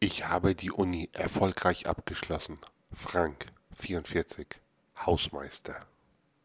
Ich habe die Uni erfolgreich abgeschlossen. Frank, 44, Hausmeister.